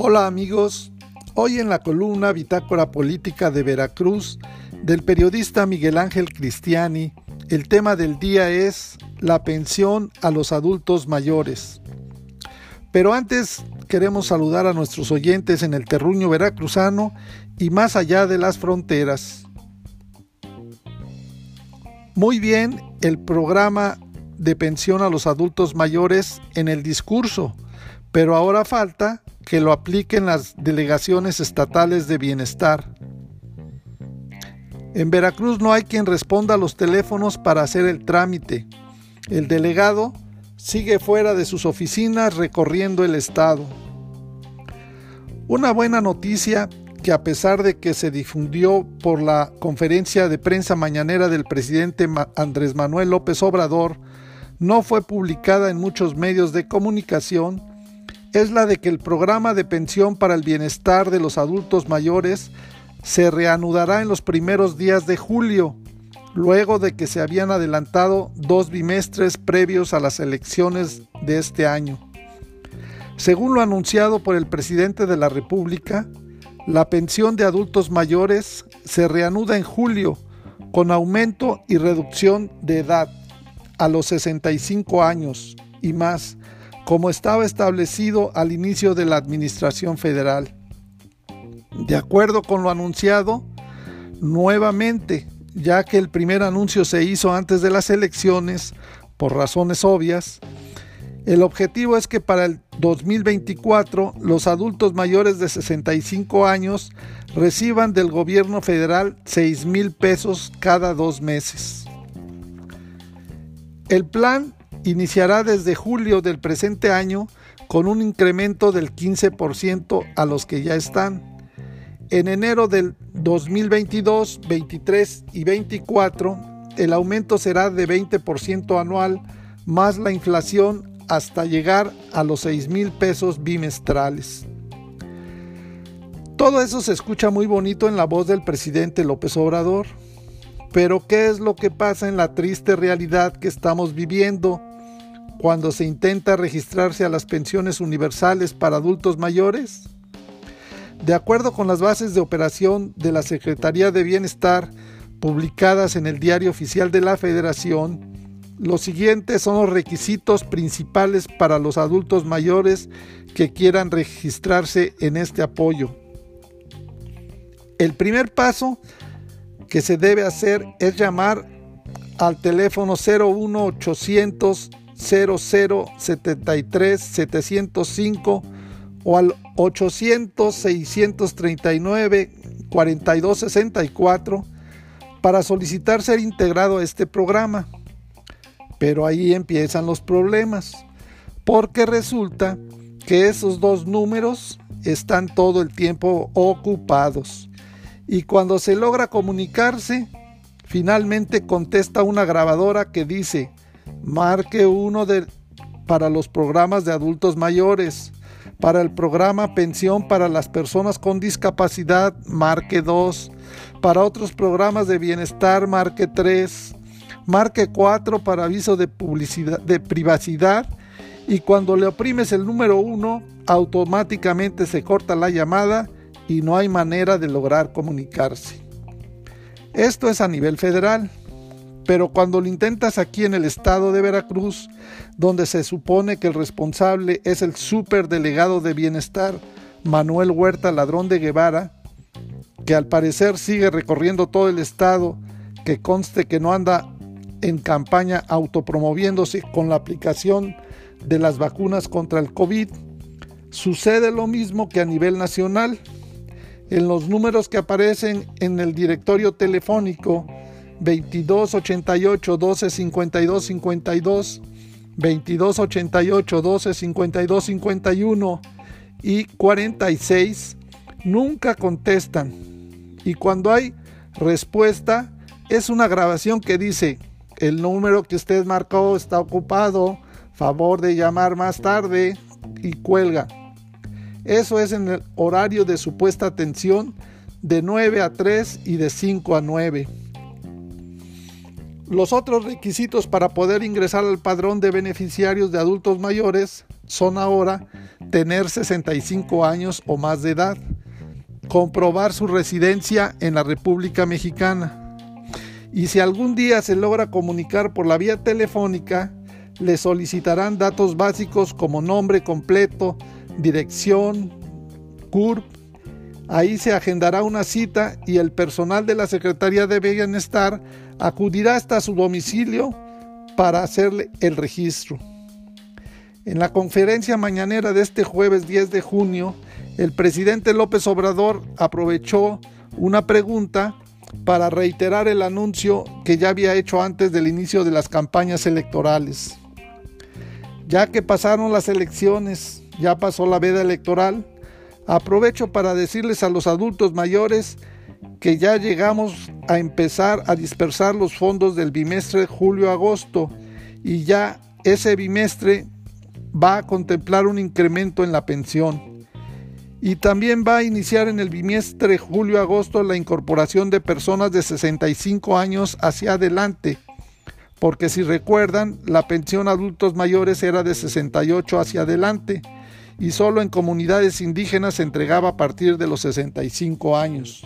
Hola amigos, hoy en la columna Bitácora Política de Veracruz del periodista Miguel Ángel Cristiani, el tema del día es la pensión a los adultos mayores. Pero antes queremos saludar a nuestros oyentes en el terruño veracruzano y más allá de las fronteras. Muy bien el programa de pensión a los adultos mayores en el discurso, pero ahora falta que lo apliquen las delegaciones estatales de bienestar. En Veracruz no hay quien responda a los teléfonos para hacer el trámite. El delegado sigue fuera de sus oficinas recorriendo el estado. Una buena noticia que a pesar de que se difundió por la conferencia de prensa mañanera del presidente Andrés Manuel López Obrador, no fue publicada en muchos medios de comunicación, es la de que el programa de pensión para el bienestar de los adultos mayores se reanudará en los primeros días de julio, luego de que se habían adelantado dos bimestres previos a las elecciones de este año. Según lo anunciado por el presidente de la República, la pensión de adultos mayores se reanuda en julio con aumento y reducción de edad a los 65 años y más como estaba establecido al inicio de la Administración Federal. De acuerdo con lo anunciado, nuevamente, ya que el primer anuncio se hizo antes de las elecciones, por razones obvias, el objetivo es que para el 2024 los adultos mayores de 65 años reciban del gobierno federal 6 mil pesos cada dos meses. El plan iniciará desde julio del presente año con un incremento del 15% a los que ya están. En enero del 2022, 23 y 24, el aumento será de 20% anual más la inflación hasta llegar a los 6 mil pesos bimestrales. Todo eso se escucha muy bonito en la voz del presidente López Obrador. Pero ¿qué es lo que pasa en la triste realidad que estamos viviendo cuando se intenta registrarse a las pensiones universales para adultos mayores? De acuerdo con las bases de operación de la Secretaría de Bienestar publicadas en el Diario Oficial de la Federación, los siguientes son los requisitos principales para los adultos mayores que quieran registrarse en este apoyo. El primer paso que se debe hacer es llamar al teléfono 01800 0073 705 o al 800 639 4264 para solicitar ser integrado a este programa. Pero ahí empiezan los problemas, porque resulta que esos dos números están todo el tiempo ocupados. Y cuando se logra comunicarse, finalmente contesta una grabadora que dice, marque uno de, para los programas de adultos mayores. Para el programa Pensión para las Personas con Discapacidad, marque 2. Para otros programas de bienestar, marque 3. Marque 4 para aviso de, publicidad, de privacidad. Y cuando le oprimes el número 1, automáticamente se corta la llamada y no hay manera de lograr comunicarse. Esto es a nivel federal. Pero cuando lo intentas aquí en el estado de Veracruz, donde se supone que el responsable es el superdelegado de bienestar, Manuel Huerta Ladrón de Guevara, que al parecer sigue recorriendo todo el estado, que conste que no anda en campaña autopromoviéndose con la aplicación de las vacunas contra el COVID, sucede lo mismo que a nivel nacional. En los números que aparecen en el directorio telefónico 22 88 12 52 52, 22 88 12 52 51 y 46 nunca contestan. Y cuando hay respuesta, es una grabación que dice: el número que usted marcó está ocupado, favor de llamar más tarde y cuelga. Eso es en el horario de supuesta atención de 9 a 3 y de 5 a 9. Los otros requisitos para poder ingresar al padrón de beneficiarios de adultos mayores son ahora tener 65 años o más de edad, comprobar su residencia en la República Mexicana y si algún día se logra comunicar por la vía telefónica, le solicitarán datos básicos como nombre completo, dirección, CURP. Ahí se agendará una cita y el personal de la Secretaría de Bienestar acudirá hasta su domicilio para hacerle el registro. En la conferencia mañanera de este jueves 10 de junio, el presidente López Obrador aprovechó una pregunta para reiterar el anuncio que ya había hecho antes del inicio de las campañas electorales. Ya que pasaron las elecciones, ya pasó la veda electoral, aprovecho para decirles a los adultos mayores que ya llegamos a empezar a dispersar los fondos del bimestre julio-agosto y ya ese bimestre va a contemplar un incremento en la pensión. Y también va a iniciar en el bimestre julio-agosto la incorporación de personas de 65 años hacia adelante porque si recuerdan, la pensión adultos mayores era de 68 hacia adelante y solo en comunidades indígenas se entregaba a partir de los 65 años.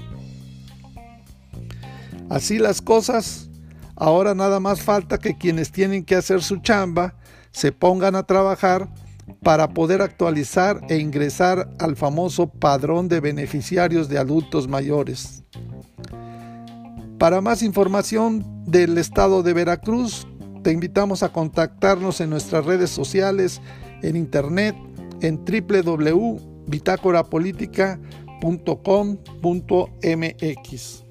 Así las cosas, ahora nada más falta que quienes tienen que hacer su chamba se pongan a trabajar para poder actualizar e ingresar al famoso padrón de beneficiarios de adultos mayores. Para más información del estado de Veracruz, te invitamos a contactarnos en nuestras redes sociales, en internet, en www.bitácorapolítica.com.mx.